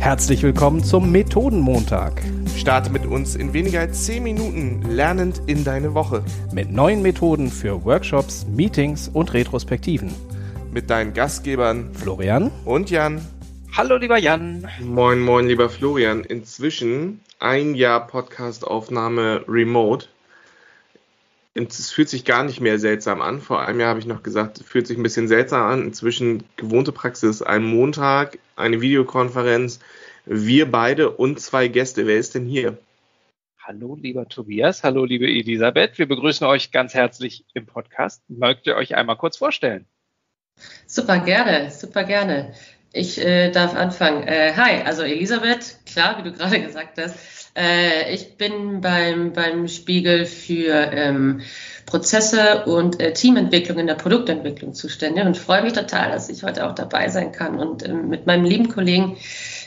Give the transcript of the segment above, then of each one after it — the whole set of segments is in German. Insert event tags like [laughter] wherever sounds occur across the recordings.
Herzlich willkommen zum Methodenmontag. Starte mit uns in weniger als 10 Minuten lernend in deine Woche. Mit neuen Methoden für Workshops, Meetings und Retrospektiven. Mit deinen Gastgebern Florian und Jan. Hallo lieber Jan. Moin, moin, lieber Florian. Inzwischen ein Jahr Podcastaufnahme remote. Es fühlt sich gar nicht mehr seltsam an. Vor einem Jahr habe ich noch gesagt, es fühlt sich ein bisschen seltsam an. Inzwischen gewohnte Praxis. Ein Montag, eine Videokonferenz, wir beide und zwei Gäste. Wer ist denn hier? Hallo, lieber Tobias. Hallo, liebe Elisabeth. Wir begrüßen euch ganz herzlich im Podcast. Mögt ihr euch einmal kurz vorstellen? Super gerne, super gerne. Ich äh, darf anfangen. Äh, hi, also Elisabeth, klar, wie du gerade gesagt hast. Äh, ich bin beim, beim Spiegel für ähm, Prozesse und äh, Teamentwicklung in der Produktentwicklung zuständig und freue mich total, dass ich heute auch dabei sein kann. Und ähm, mit meinem lieben Kollegen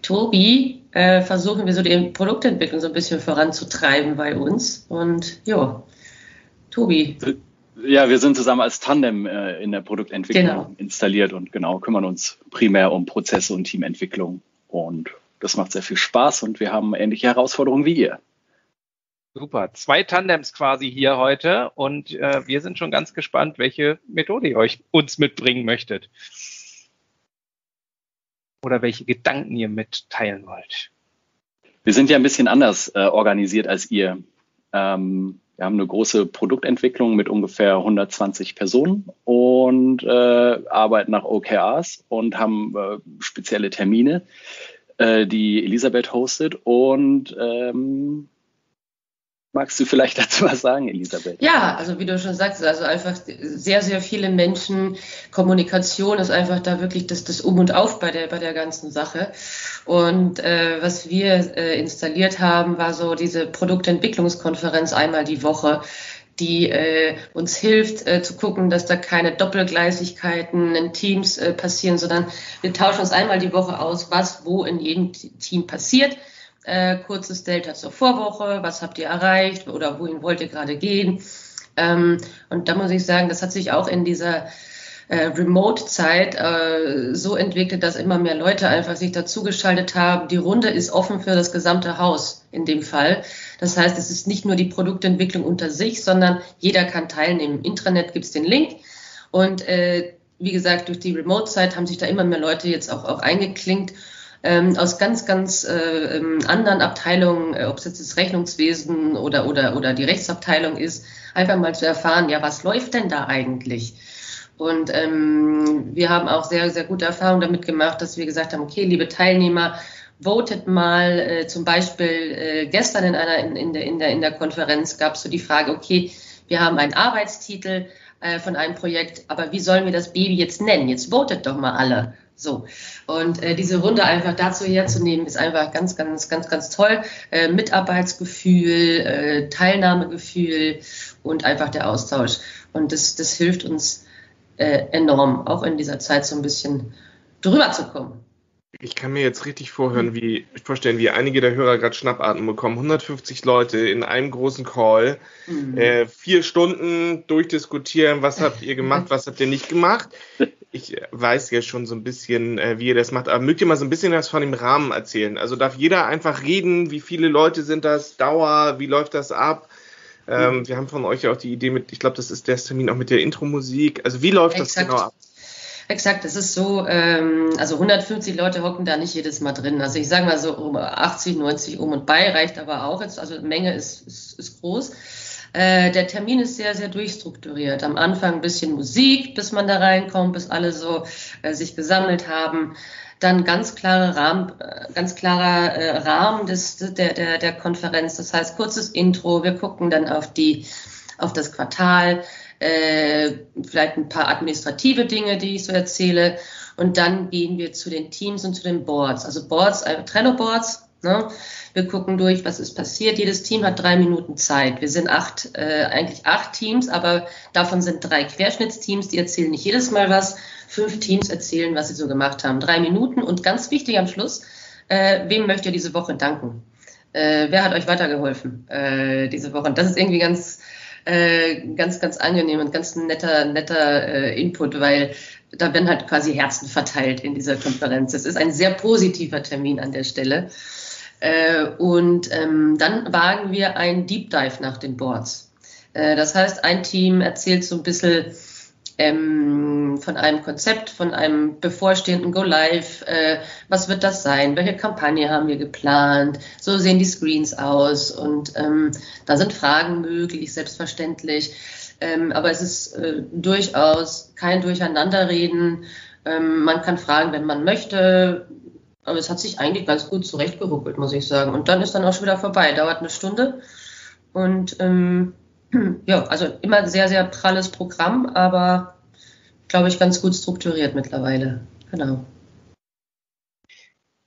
Tobi äh, versuchen wir so die Produktentwicklung so ein bisschen voranzutreiben bei uns. Und ja, Tobi. Ja, wir sind zusammen als Tandem äh, in der Produktentwicklung genau. installiert und genau kümmern uns primär um Prozesse und Teamentwicklung. Und das macht sehr viel Spaß und wir haben ähnliche Herausforderungen wie ihr. Super. Zwei Tandems quasi hier heute und äh, wir sind schon ganz gespannt, welche Methode ihr euch uns mitbringen möchtet. Oder welche Gedanken ihr mitteilen wollt. Wir sind ja ein bisschen anders äh, organisiert als ihr. Ähm, wir haben eine große Produktentwicklung mit ungefähr 120 Personen und äh, arbeiten nach OKRs und haben äh, spezielle Termine, äh, die Elisabeth hostet. Und ähm, magst du vielleicht [laughs] dazu was sagen, Elisabeth? Ja, also wie du schon sagst, also einfach sehr, sehr viele Menschen. Kommunikation ist einfach da wirklich das, das Um und Auf bei der, bei der ganzen Sache. Und äh, was wir äh, installiert haben, war so diese Produktentwicklungskonferenz einmal die Woche die äh, uns hilft äh, zu gucken, dass da keine Doppelgleisigkeiten in Teams äh, passieren, sondern wir tauschen uns einmal die Woche aus, was wo in jedem Team passiert. Äh, kurzes Delta zur Vorwoche, was habt ihr erreicht oder wohin wollt ihr gerade gehen? Ähm, und da muss ich sagen, das hat sich auch in dieser äh, Remote-Zeit äh, so entwickelt, dass immer mehr Leute einfach sich dazugeschaltet haben. Die Runde ist offen für das gesamte Haus in dem Fall. Das heißt, es ist nicht nur die Produktentwicklung unter sich, sondern jeder kann teilnehmen. Im Intranet gibt es den Link und äh, wie gesagt, durch die Remote-Zeit haben sich da immer mehr Leute jetzt auch, auch eingeklinkt ähm, aus ganz, ganz äh, ähm, anderen Abteilungen, äh, ob es jetzt das Rechnungswesen oder, oder, oder die Rechtsabteilung ist, einfach mal zu erfahren, ja, was läuft denn da eigentlich? Und ähm, wir haben auch sehr, sehr gute Erfahrungen damit gemacht, dass wir gesagt haben, okay, liebe Teilnehmer, votet mal, äh, zum Beispiel äh, gestern in einer in, in, der, in, der, in der Konferenz gab es so die Frage, okay, wir haben einen Arbeitstitel äh, von einem Projekt, aber wie sollen wir das Baby jetzt nennen? Jetzt votet doch mal alle. So. Und äh, diese Runde einfach dazu herzunehmen, ist einfach ganz, ganz, ganz, ganz toll. Äh, Mitarbeitsgefühl, äh, Teilnahmegefühl und einfach der Austausch. Und das, das hilft uns äh, enorm, auch in dieser Zeit so ein bisschen drüber zu kommen. Ich kann mir jetzt richtig vorhören, wie, vorstellen, wie einige der Hörer gerade Schnappatmen bekommen. 150 Leute in einem großen Call, mhm. äh, vier Stunden durchdiskutieren, was habt ihr gemacht, was habt ihr nicht gemacht. [laughs] Ich weiß ja schon so ein bisschen, äh, wie ihr das macht, aber mögt ihr mal so ein bisschen was von dem Rahmen erzählen? Also darf jeder einfach reden, wie viele Leute sind das, Dauer, wie läuft das ab? Ähm, mhm. Wir haben von euch auch die Idee mit, ich glaube, das ist der Termin auch mit der Intro-Musik. Also wie läuft Exakt. das genau ab? Exakt, das ist so, ähm, also 150 Leute hocken da nicht jedes Mal drin. Also ich sage mal so um 80, 90 um und bei reicht aber auch jetzt, also Menge ist, ist, ist groß. Äh, der Termin ist sehr, sehr durchstrukturiert. Am Anfang ein bisschen Musik, bis man da reinkommt, bis alle so äh, sich gesammelt haben dann ganz klare Rahmen, äh, ganz klarer äh, Rahmen des, der, der, der Konferenz. Das heißt, kurzes Intro. Wir gucken dann auf die, auf das Quartal, äh, vielleicht ein paar administrative Dinge, die ich so erzähle. Und dann gehen wir zu den Teams und zu den Boards. Also Boards, äh, Trello-Boards. Ne? Wir gucken durch, was ist passiert. Jedes Team hat drei Minuten Zeit. Wir sind acht, äh, eigentlich acht Teams, aber davon sind drei Querschnittsteams, die erzählen nicht jedes Mal was fünf Teams erzählen, was sie so gemacht haben. Drei Minuten und ganz wichtig am Schluss, äh, wem möcht ihr diese Woche danken? Äh, wer hat euch weitergeholfen äh, diese Woche? Und das ist irgendwie ganz, äh, ganz, ganz angenehm und ganz netter, netter äh, Input, weil da werden halt quasi Herzen verteilt in dieser Konferenz. Es ist ein sehr positiver Termin an der Stelle. Äh, und ähm, dann wagen wir ein Deep Dive nach den Boards. Äh, das heißt, ein Team erzählt so ein bisschen ähm, von einem Konzept, von einem bevorstehenden Go Live. Äh, was wird das sein? Welche Kampagne haben wir geplant? So sehen die Screens aus und ähm, da sind Fragen möglich, selbstverständlich. Ähm, aber es ist äh, durchaus kein Durcheinanderreden. Ähm, man kann fragen, wenn man möchte. Aber es hat sich eigentlich ganz gut zurechtgeruckelt, muss ich sagen. Und dann ist dann auch schon wieder vorbei. Dauert eine Stunde. Und ähm, [clears throat] ja, also immer sehr, sehr pralles Programm, aber glaube ich ganz gut strukturiert mittlerweile. Genau.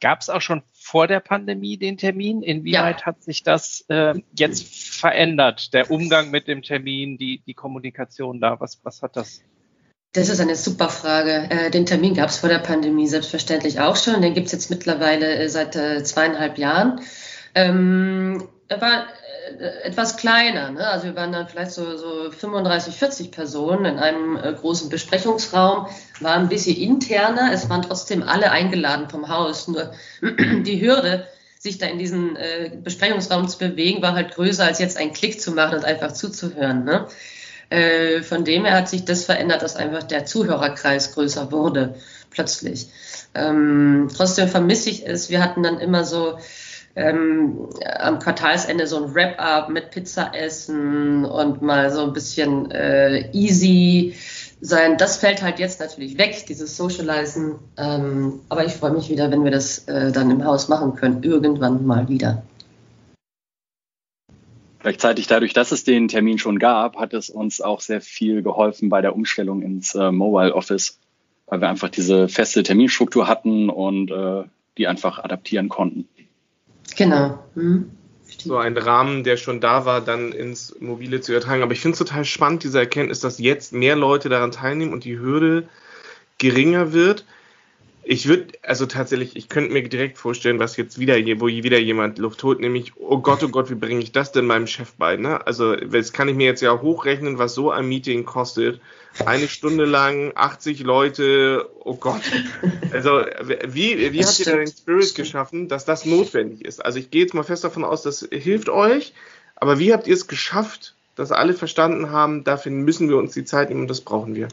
Gab es auch schon vor der Pandemie den Termin? Inwieweit ja. hat sich das äh, jetzt verändert? Der Umgang mit dem Termin, die, die Kommunikation da, was, was hat das? Das ist eine super Frage. Äh, den Termin gab es vor der Pandemie selbstverständlich auch schon. Den gibt es jetzt mittlerweile äh, seit äh, zweieinhalb Jahren. Ähm, er war etwas kleiner. Ne? Also wir waren dann vielleicht so, so 35, 40 Personen in einem großen Besprechungsraum, war ein bisschen interner. Es waren trotzdem alle eingeladen vom Haus. Nur [clears throat] die Hürde, sich da in diesen Besprechungsraum zu bewegen, war halt größer als jetzt einen Klick zu machen und einfach zuzuhören. Ne? Äh, von dem her hat sich das verändert, dass einfach der Zuhörerkreis größer wurde plötzlich. Ähm, trotzdem vermisse ich es. Wir hatten dann immer so ähm, am Quartalsende so ein Wrap-up mit Pizza essen und mal so ein bisschen äh, easy sein. Das fällt halt jetzt natürlich weg, dieses Socializen. Ähm, aber ich freue mich wieder, wenn wir das äh, dann im Haus machen können, irgendwann mal wieder. Gleichzeitig dadurch, dass es den Termin schon gab, hat es uns auch sehr viel geholfen bei der Umstellung ins äh, Mobile Office, weil wir einfach diese feste Terminstruktur hatten und äh, die einfach adaptieren konnten. Genau. Hm. So ein Rahmen, der schon da war, dann ins Mobile zu übertragen. Aber ich finde es total spannend, diese Erkenntnis, dass jetzt mehr Leute daran teilnehmen und die Hürde geringer wird. Ich würde, also tatsächlich, ich könnte mir direkt vorstellen, was jetzt wieder, wo wieder jemand Luft holt, nämlich, oh Gott, oh Gott, wie bringe ich das denn meinem Chef bei? Ne? Also, das kann ich mir jetzt ja hochrechnen, was so ein Meeting kostet. Eine Stunde lang, 80 Leute, oh Gott. Also, wie, wie habt ihr denn den Spirit geschaffen, dass das notwendig ist? Also, ich gehe jetzt mal fest davon aus, das hilft euch, aber wie habt ihr es geschafft, dass alle verstanden haben, dafür müssen wir uns die Zeit nehmen und das brauchen wir?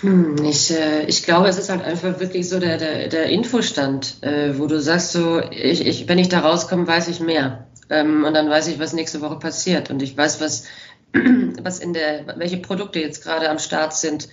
Hm, ich, äh, ich glaube, es ist halt einfach wirklich so der, der, der Infostand, äh, wo du sagst, so, ich, ich, wenn ich da rauskomme, weiß ich mehr. Ähm, und dann weiß ich, was nächste Woche passiert. Und ich weiß, was, [clears throat] was in der, welche Produkte jetzt gerade am Start sind.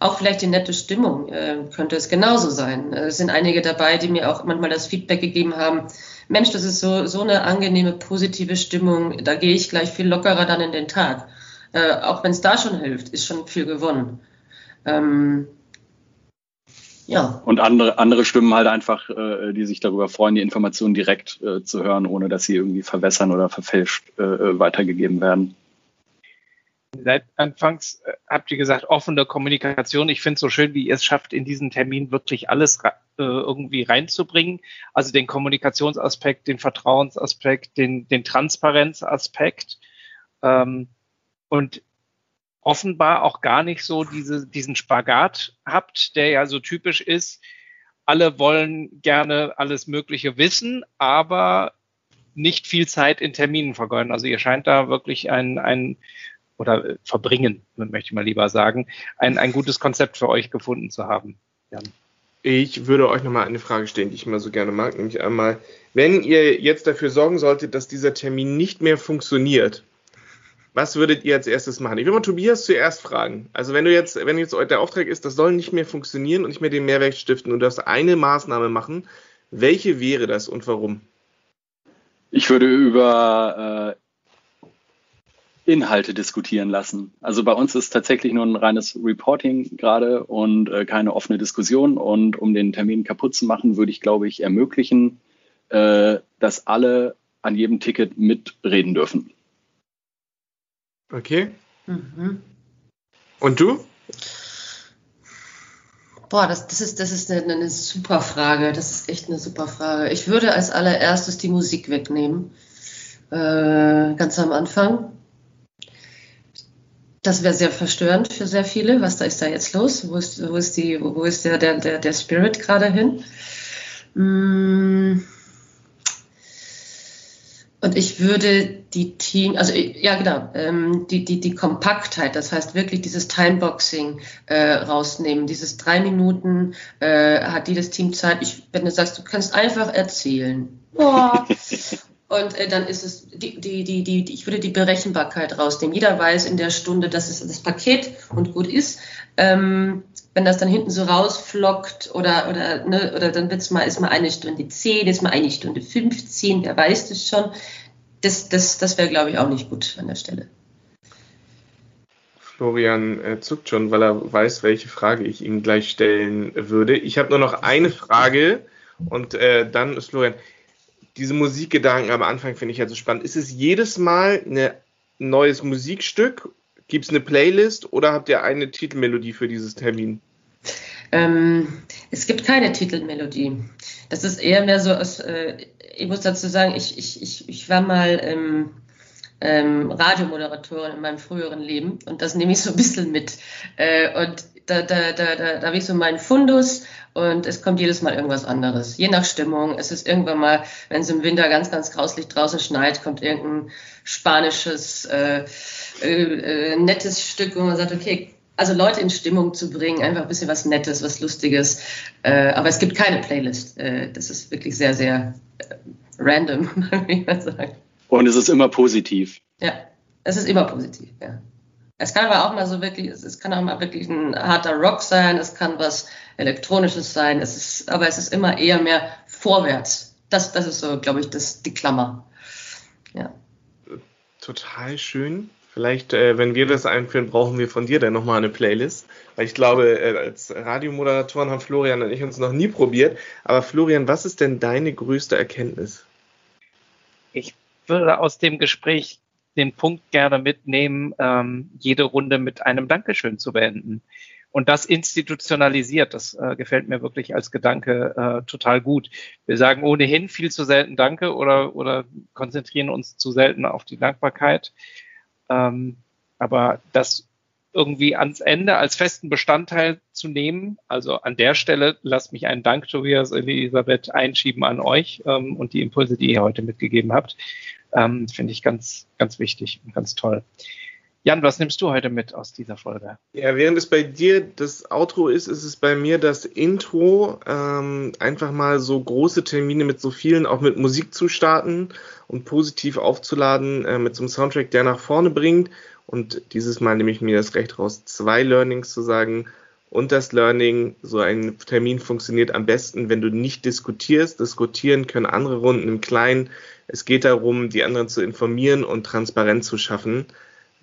Auch vielleicht die nette Stimmung äh, könnte es genauso sein. Es sind einige dabei, die mir auch manchmal das Feedback gegeben haben. Mensch, das ist so, so eine angenehme, positive Stimmung. Da gehe ich gleich viel lockerer dann in den Tag. Äh, auch wenn es da schon hilft, ist schon viel gewonnen. Ähm, ja. Und andere, andere Stimmen halt einfach, äh, die sich darüber freuen, die Informationen direkt äh, zu hören, ohne dass sie irgendwie verwässern oder verfälscht äh, äh weitergegeben werden. Seit Anfangs äh, habt ihr gesagt, offene Kommunikation. Ich finde es so schön, wie ihr es schafft, in diesen Termin wirklich alles äh, irgendwie reinzubringen. Also den Kommunikationsaspekt, den Vertrauensaspekt, den, den Transparenzaspekt. Ähm, und offenbar auch gar nicht so diese, diesen Spagat habt, der ja so typisch ist. Alle wollen gerne alles Mögliche wissen, aber nicht viel Zeit in Terminen vergeuden. Also ihr scheint da wirklich ein, ein oder verbringen, möchte ich mal lieber sagen, ein, ein gutes Konzept für euch gefunden zu haben. Jan. Ich würde euch nochmal eine Frage stellen, die ich immer so gerne mag, nämlich einmal, wenn ihr jetzt dafür sorgen solltet, dass dieser Termin nicht mehr funktioniert, was würdet ihr als erstes machen? Ich will mal Tobias zuerst fragen. Also wenn du jetzt, wenn jetzt der Auftrag ist, das soll nicht mehr funktionieren und nicht mehr den Mehrwert stiften und du darfst eine Maßnahme machen, welche wäre das und warum? Ich würde über äh, Inhalte diskutieren lassen. Also bei uns ist tatsächlich nur ein reines Reporting gerade und äh, keine offene Diskussion. Und um den Termin kaputt zu machen, würde ich, glaube ich, ermöglichen, äh, dass alle an jedem Ticket mitreden dürfen. Okay. Mhm. Und du? Boah, das, das ist, das ist eine, eine, super Frage. Das ist echt eine super Frage. Ich würde als allererstes die Musik wegnehmen. Äh, ganz am Anfang. Das wäre sehr verstörend für sehr viele. Was da ist da jetzt los? Wo ist, wo ist, die, wo ist der, der, der, der Spirit gerade hin? Mm. Und ich würde die Team, also ja genau, ähm, die, die, die Kompaktheit, das heißt wirklich dieses Timeboxing äh, rausnehmen, dieses drei Minuten äh, hat jedes Team Zeit. Ich, wenn du sagst, du kannst einfach erzählen. Boah. [laughs] Und äh, dann ist es, die, die, die, die, ich würde die Berechenbarkeit rausnehmen. Jeder weiß in der Stunde, dass es das Paket und gut ist. Ähm, wenn das dann hinten so rausflockt oder, oder, ne, oder dann wird's mal, ist mal eine Stunde 10, ist mal eine Stunde 15, wer weiß das schon. Das, das, das wäre, glaube ich, auch nicht gut an der Stelle. Florian äh, zuckt schon, weil er weiß, welche Frage ich ihm gleich stellen würde. Ich habe nur noch eine Frage und äh, dann ist Florian diese Musikgedanken am Anfang finde ich ja so spannend. Ist es jedes Mal ein neues Musikstück? Gibt es eine Playlist oder habt ihr eine Titelmelodie für dieses Termin? Ähm, es gibt keine Titelmelodie. Das ist eher mehr so aus, äh, ich muss dazu sagen, ich, ich, ich, ich war mal ähm, ähm, Radiomoderatorin in meinem früheren Leben und das nehme ich so ein bisschen mit. Äh, und da, da, da, da, da habe ich so meinen Fundus und es kommt jedes Mal irgendwas anderes. Je nach Stimmung. Es ist irgendwann mal, wenn es im Winter ganz, ganz grauslich draußen schneit, kommt irgendein spanisches, äh, äh, äh, nettes Stück, wo man sagt, okay, also Leute in Stimmung zu bringen, einfach ein bisschen was Nettes, was Lustiges. Äh, aber es gibt keine Playlist. Äh, das ist wirklich sehr, sehr äh, random, [laughs] würde ich mal sagen. Und es ist immer positiv. Ja, es ist immer positiv, ja. Es kann aber auch mal so wirklich, es kann auch mal wirklich ein harter Rock sein, es kann was Elektronisches sein, es ist, aber es ist immer eher mehr vorwärts. Das, das ist so, glaube ich, das, die Klammer. Ja. Total schön. Vielleicht, äh, wenn wir das einführen, brauchen wir von dir dann nochmal eine Playlist. Weil ich glaube, äh, als Radiomoderatoren haben Florian und ich uns noch nie probiert. Aber Florian, was ist denn deine größte Erkenntnis? Ich würde aus dem Gespräch den Punkt gerne mitnehmen, ähm, jede Runde mit einem Dankeschön zu beenden. Und das institutionalisiert, das äh, gefällt mir wirklich als Gedanke äh, total gut. Wir sagen ohnehin viel zu selten Danke oder, oder konzentrieren uns zu selten auf die Dankbarkeit. Ähm, aber das irgendwie ans Ende als festen Bestandteil zu nehmen. Also an der Stelle lasst mich einen Dank, Tobias, Elisabeth, einschieben an euch ähm, und die Impulse, die ihr heute mitgegeben habt. Ähm, Finde ich ganz, ganz wichtig und ganz toll. Jan, was nimmst du heute mit aus dieser Folge? Ja, während es bei dir das Outro ist, ist es bei mir das Intro. Ähm, einfach mal so große Termine mit so vielen, auch mit Musik zu starten und positiv aufzuladen äh, mit so einem Soundtrack, der nach vorne bringt. Und dieses Mal nehme ich mir das Recht raus, zwei Learnings zu sagen. Und das Learning, so ein Termin funktioniert am besten, wenn du nicht diskutierst. Diskutieren können andere Runden im Kleinen. Es geht darum, die anderen zu informieren und Transparenz zu schaffen.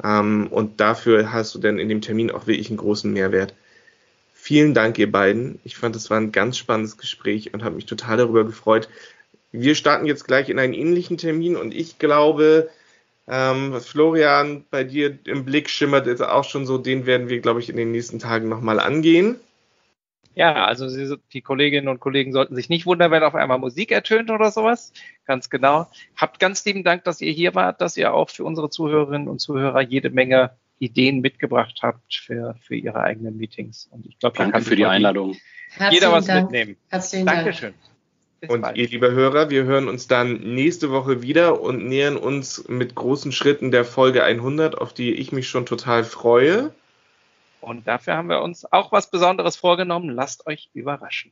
Ähm, und dafür hast du dann in dem Termin auch wirklich einen großen Mehrwert. Vielen Dank, ihr beiden. Ich fand, es war ein ganz spannendes Gespräch und habe mich total darüber gefreut. Wir starten jetzt gleich in einen ähnlichen Termin und ich glaube, ähm, was Florian bei dir im Blick schimmert, ist auch schon so, den werden wir, glaube ich, in den nächsten Tagen nochmal angehen. Ja, also Sie, die Kolleginnen und Kollegen sollten sich nicht wundern, wenn auf einmal Musik ertönt oder sowas. Ganz genau. Habt ganz lieben Dank, dass ihr hier wart, dass ihr auch für unsere Zuhörerinnen und Zuhörer jede Menge Ideen mitgebracht habt für, für ihre eigenen Meetings. Und ich glaube, danke für die Einladung. Jeder was Dank. mitnehmen. Herzlichen Dankeschön. Bis und bald. ihr, liebe Hörer, wir hören uns dann nächste Woche wieder und nähern uns mit großen Schritten der Folge 100, auf die ich mich schon total freue. Und dafür haben wir uns auch was Besonderes vorgenommen. Lasst euch überraschen.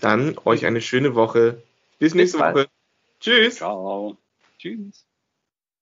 Dann euch eine schöne Woche. Bis nächste Bis Woche. Tschüss. Ciao. Tschüss.